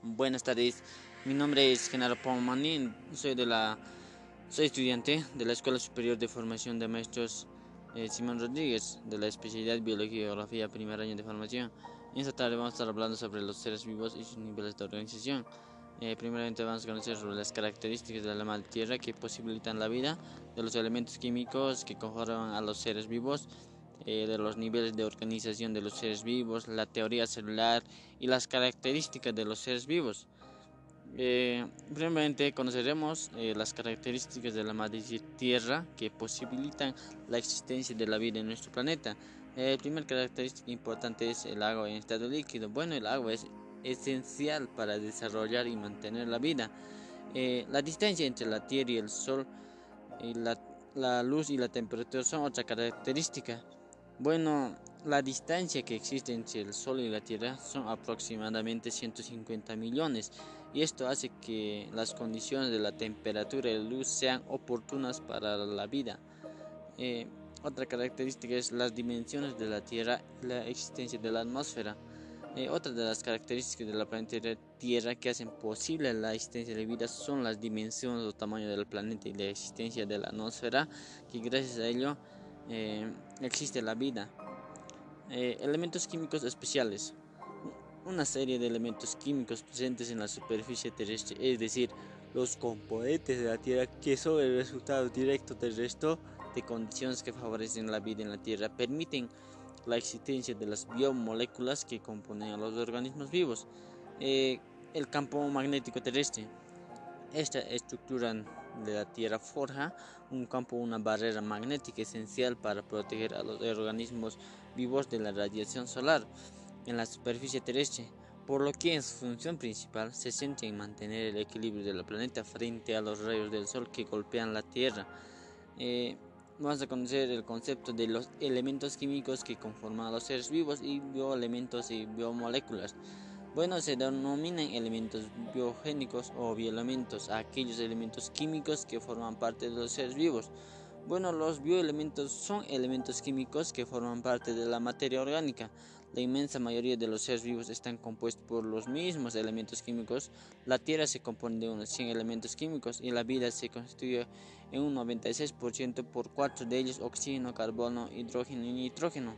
Buenas tardes, mi nombre es Genaro Pomani, soy, de la, soy estudiante de la Escuela Superior de Formación de Maestros eh, Simón Rodríguez, de la especialidad Biología y Geografía, primer año de formación. Esta tarde vamos a estar hablando sobre los seres vivos y sus niveles de organización. Eh, primeramente vamos a conocer sobre las características de la madre tierra que posibilitan la vida, de los elementos químicos que conforman a los seres vivos, eh, de los niveles de organización de los seres vivos, la teoría celular y las características de los seres vivos. Eh, primeramente conoceremos eh, las características de la madre tierra que posibilitan la existencia de la vida en nuestro planeta. Eh, el primer característica importante es el agua en estado líquido. Bueno, el agua es esencial para desarrollar y mantener la vida. la distancia entre la Tierra y el Sol, y la, la luz y la temperatura son otra característica. Bueno, la distancia que existe entre el Sol y la Tierra son aproximadamente 150 millones y esto hace que las condiciones de la temperatura y la luz sean oportunas para la vida. Eh, otra característica es las dimensiones de la Tierra y la existencia de la atmósfera. Eh, otra de las características de la planeta Tierra que hacen posible la existencia de vida son las dimensiones o tamaño del planeta y la existencia de la atmósfera, que gracias a ello eh, existe la vida. Eh, elementos químicos especiales. Una serie de elementos químicos presentes en la superficie terrestre, es decir, los componentes de la Tierra que son el resultado directo del resto de condiciones que favorecen la vida en la Tierra, permiten la existencia de las biomoléculas que componen a los organismos vivos. Eh, el campo magnético terrestre. Esta estructura de la Tierra forja un campo, una barrera magnética esencial para proteger a los organismos vivos de la radiación solar en la superficie terrestre, por lo que en su función principal se centra en mantener el equilibrio del planeta frente a los rayos del Sol que golpean la Tierra. Eh, vamos a conocer el concepto de los elementos químicos que conforman a los seres vivos y bioelementos y biomoléculas. Bueno, se denominan elementos biogénicos o bioelementos a aquellos elementos químicos que forman parte de los seres vivos. Bueno, los bioelementos son elementos químicos que forman parte de la materia orgánica. La inmensa mayoría de los seres vivos están compuestos por los mismos elementos químicos. La Tierra se compone de unos 100 elementos químicos y la vida se constituye en un 96% por cuatro de ellos, oxígeno, carbono, hidrógeno y nitrógeno.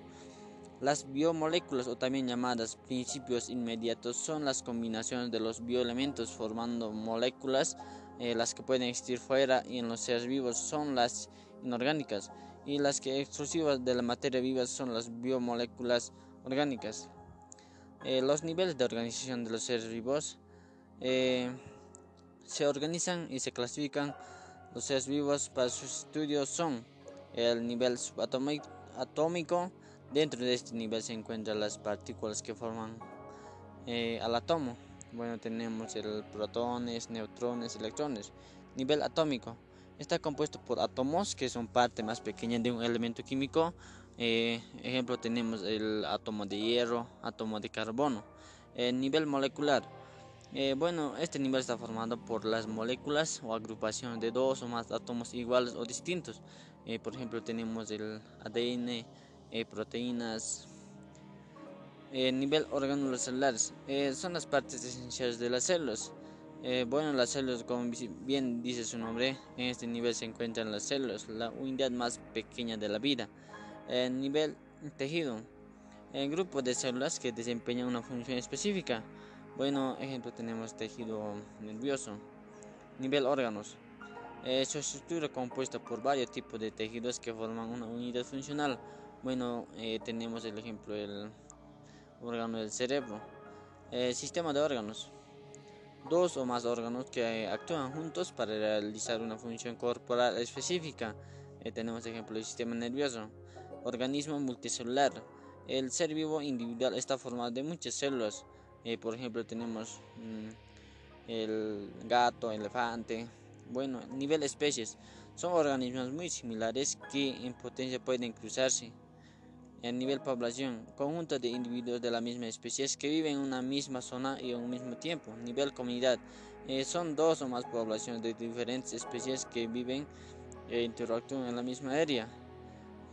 Las biomoléculas o también llamadas principios inmediatos son las combinaciones de los bioelementos formando moléculas, eh, las que pueden existir fuera y en los seres vivos son las inorgánicas y las que exclusivas de la materia viva son las biomoléculas orgánicas. Eh, los niveles de organización de los seres vivos eh, se organizan y se clasifican los seres vivos para sus estudios son el nivel subatómico, Dentro de este nivel se encuentran las partículas que forman eh, al átomo. Bueno, tenemos el protones, neutrones, electrones. Nivel atómico. Está compuesto por átomos que son parte más pequeña de un elemento químico. Eh, ejemplo, tenemos el átomo de hierro, átomo de carbono. El nivel molecular. Eh, bueno, este nivel está formado por las moléculas o agrupación de dos o más átomos iguales o distintos. por ejemplo, tenemos el ADN, eh, proteínas. Eh, nivel órganos celulares eh, son las partes esenciales de las células. Eh, bueno, las células, como bien dice su nombre, en este nivel se encuentran las células, la unidad más pequeña de la vida. nivel tejido, el grupo de células que desempeñan una función específica. Bueno, ejemplo tenemos tejido nervioso. Nivel órganos. su estructura compuesta por varios tipos de tejidos que forman una unidad funcional. Bueno, eh, tenemos el ejemplo del órgano del cerebro. El sistema de órganos. Dos o más órganos que actúan juntos para realizar una función corporal específica. Eh, tenemos ejemplo del sistema nervioso. Organismo multicelular. El ser vivo individual está formado de muchas células. Eh, por ejemplo, tenemos mm, el gato, elefante. Bueno, nivel especies. Son organismos muy similares que en potencia pueden cruzarse a nivel población, conjunto de individuos de la misma especie que viven en una misma zona y en un mismo tiempo. Nivel comunidad, eh, son dos o más poblaciones de diferentes especies que viven e interactúan en la misma área.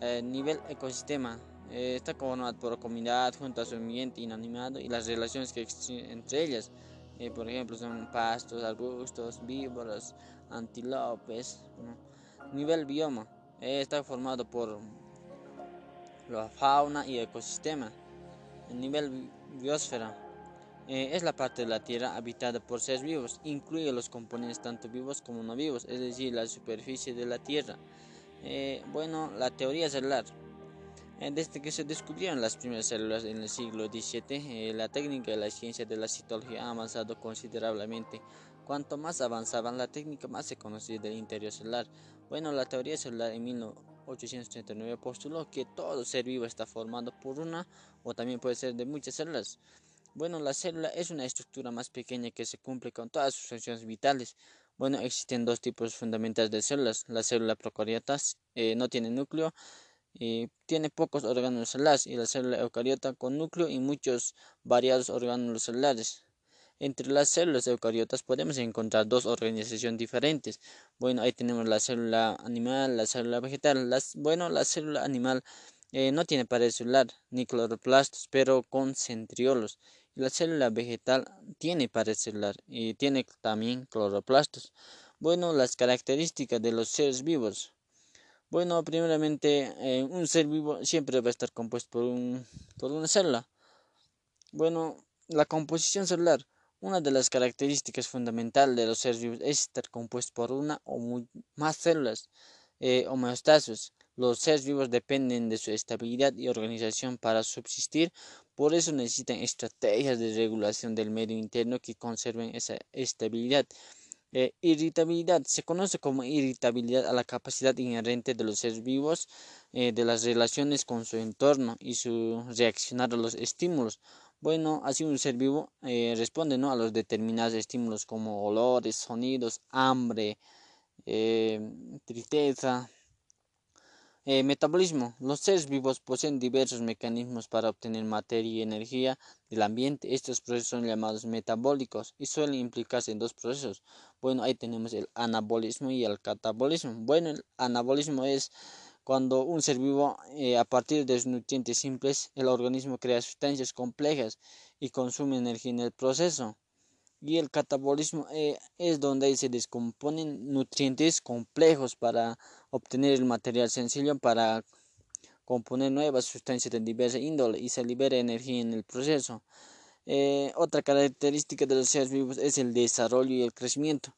Eh, nivel ecosistema, está conformado por comunidad junto a su ambiente inanimado y las relaciones que existen entre ellas. Por ejemplo, son pastos, arbustos, víboras, antílopes. Nivel bioma está formado por la fauna y ecosistema. El nivel biosfera eh, es la parte de la Tierra habitada por seres vivos, incluye los componentes tanto vivos como no vivos, es decir, la superficie de la Tierra. Eh, bueno, la teoría celular. Eh, desde que se descubrieron las primeras células en el siglo XVII, la técnica de la ciencia de la citología ha avanzado considerablemente. Cuanto más avanzaban la técnica, más se conocía del interior celular. Bueno, la teoría celular en 1839 postuló que todo ser vivo está formado por una o también puede ser de muchas células. Bueno, la célula es una estructura más pequeña que se cumple con todas sus funciones vitales. Bueno, existen dos tipos fundamentales de células. La célula procariota eh, no tiene núcleo y tiene pocos órganos celulares y la célula eucariota con núcleo y muchos variados órganos celulares. Entre las células eucariotas podemos encontrar dos organizaciones diferentes. Bueno, ahí tenemos la célula animal, la célula vegetal. Las, bueno, la célula animal eh, no tiene pared celular ni cloroplastos, pero con centriolos la célula vegetal tiene pared celular y tiene también cloroplastos. Bueno, las características de los seres vivos. Bueno, primeramente, eh, un ser vivo siempre va a estar compuesto por, un, por una célula. Bueno, la composición celular. Una de las características fundamentales de los seres vivos es estar compuesto por una o más células, eh, homeostasis. Los seres vivos dependen de su estabilidad y organización para subsistir, por eso necesitan estrategias de regulación del medio interno que conserven esa estabilidad. Eh, irritabilidad se conoce como irritabilidad a la capacidad inherente de los seres vivos eh, de las relaciones con su entorno y su reaccionar a los estímulos. Bueno, así un ser vivo eh, responde ¿no? a los determinados estímulos como olores, sonidos, hambre, tristeza, eh, metabolismo. Los seres vivos poseen diversos mecanismos para obtener materia y energía del ambiente. Estos procesos son llamados metabólicos y suelen implicarse en dos procesos. Bueno, ahí tenemos el anabolismo y el catabolismo. Bueno, el anabolismo es cuando un ser vivo, eh, a partir de sus nutrientes simples, el organismo crea sustancias complejas y consume energía en el proceso y el catabolismo eh, es donde se descomponen nutrientes complejos para obtener el material sencillo para componer nuevas sustancias de diversa índole y se libera energía en el proceso. Eh, otra característica de los seres vivos es el desarrollo y el crecimiento.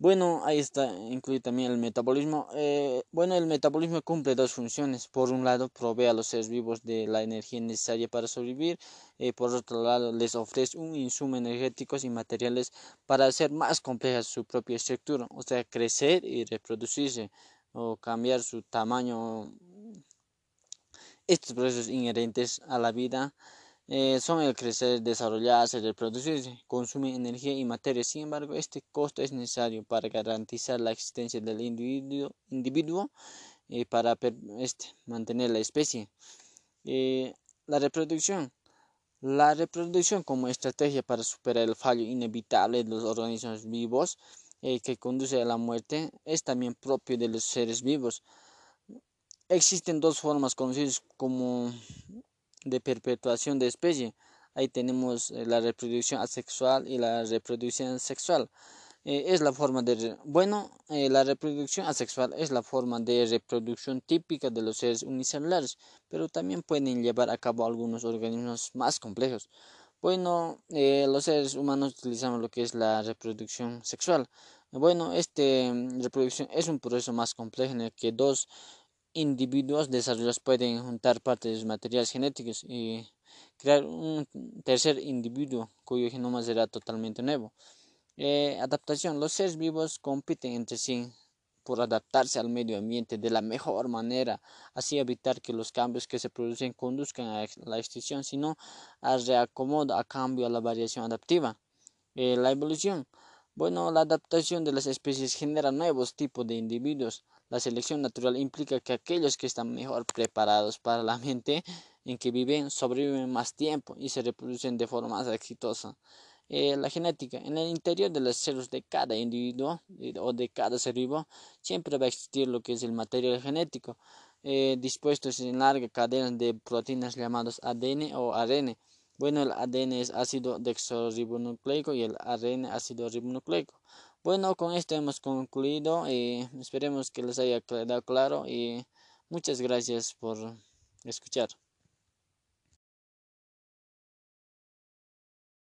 Bueno, ahí está incluye también el metabolismo. Eh, bueno, el metabolismo cumple dos funciones. Por un lado, provee a los seres vivos de la energía necesaria para sobrevivir. Eh, por otro lado, les ofrece un insumo energéticos y materiales para hacer más compleja su propia estructura, o sea, crecer y reproducirse o cambiar su tamaño. Estos procesos inherentes a la vida eh, son el crecer, desarrollarse, reproducirse, consumen energía y materia. Sin embargo, este costo es necesario para garantizar la existencia del individuo, individuo y para este, mantener la especie. Eh, la reproducción. La reproducción como estrategia para superar el fallo inevitable de los organismos vivos eh, que conduce a la muerte es también propio de los seres vivos. Existen dos formas conocidas como de perpetuación de especie. Ahí tenemos eh, la reproducción asexual y la reproducción sexual. Eh, es la forma de bueno eh, la reproducción asexual es la forma de reproducción típica de los seres unicelulares pero también pueden llevar a cabo algunos organismos más complejos bueno los seres humanos utilizamos lo que es la reproducción sexual bueno esta mm, reproducción es un proceso más complejo en el que dos individuos desarrollados pueden juntar partes de sus materiales genéticos y crear un tercer individuo cuyo genoma será totalmente nuevo. Eh, adaptación. Los seres vivos compiten entre sí por adaptarse al medio ambiente de la mejor manera, así evitar que los cambios que se producen conduzcan a la extinción, sino a reacomodo a cambio a la variación adaptiva. Eh, la evolución. Bueno, la adaptación de las especies genera nuevos tipos de individuos. La selección natural implica que aquellos que están mejor preparados para la mente en que viven sobreviven más tiempo y se reproducen de forma más exitosa. Eh, la genética. En el interior de las células de cada individuo eh, o de cada ser vivo siempre va a existir lo que es el material genético, eh, dispuesto en larga cadena de proteínas llamadas ADN o ARN. Bueno, el ADN es ácido desoxirribonucleico y el ARN ácido ribonucleico. Bueno, con esto hemos concluido. Eh, esperemos que les haya quedado claro y muchas gracias por escuchar.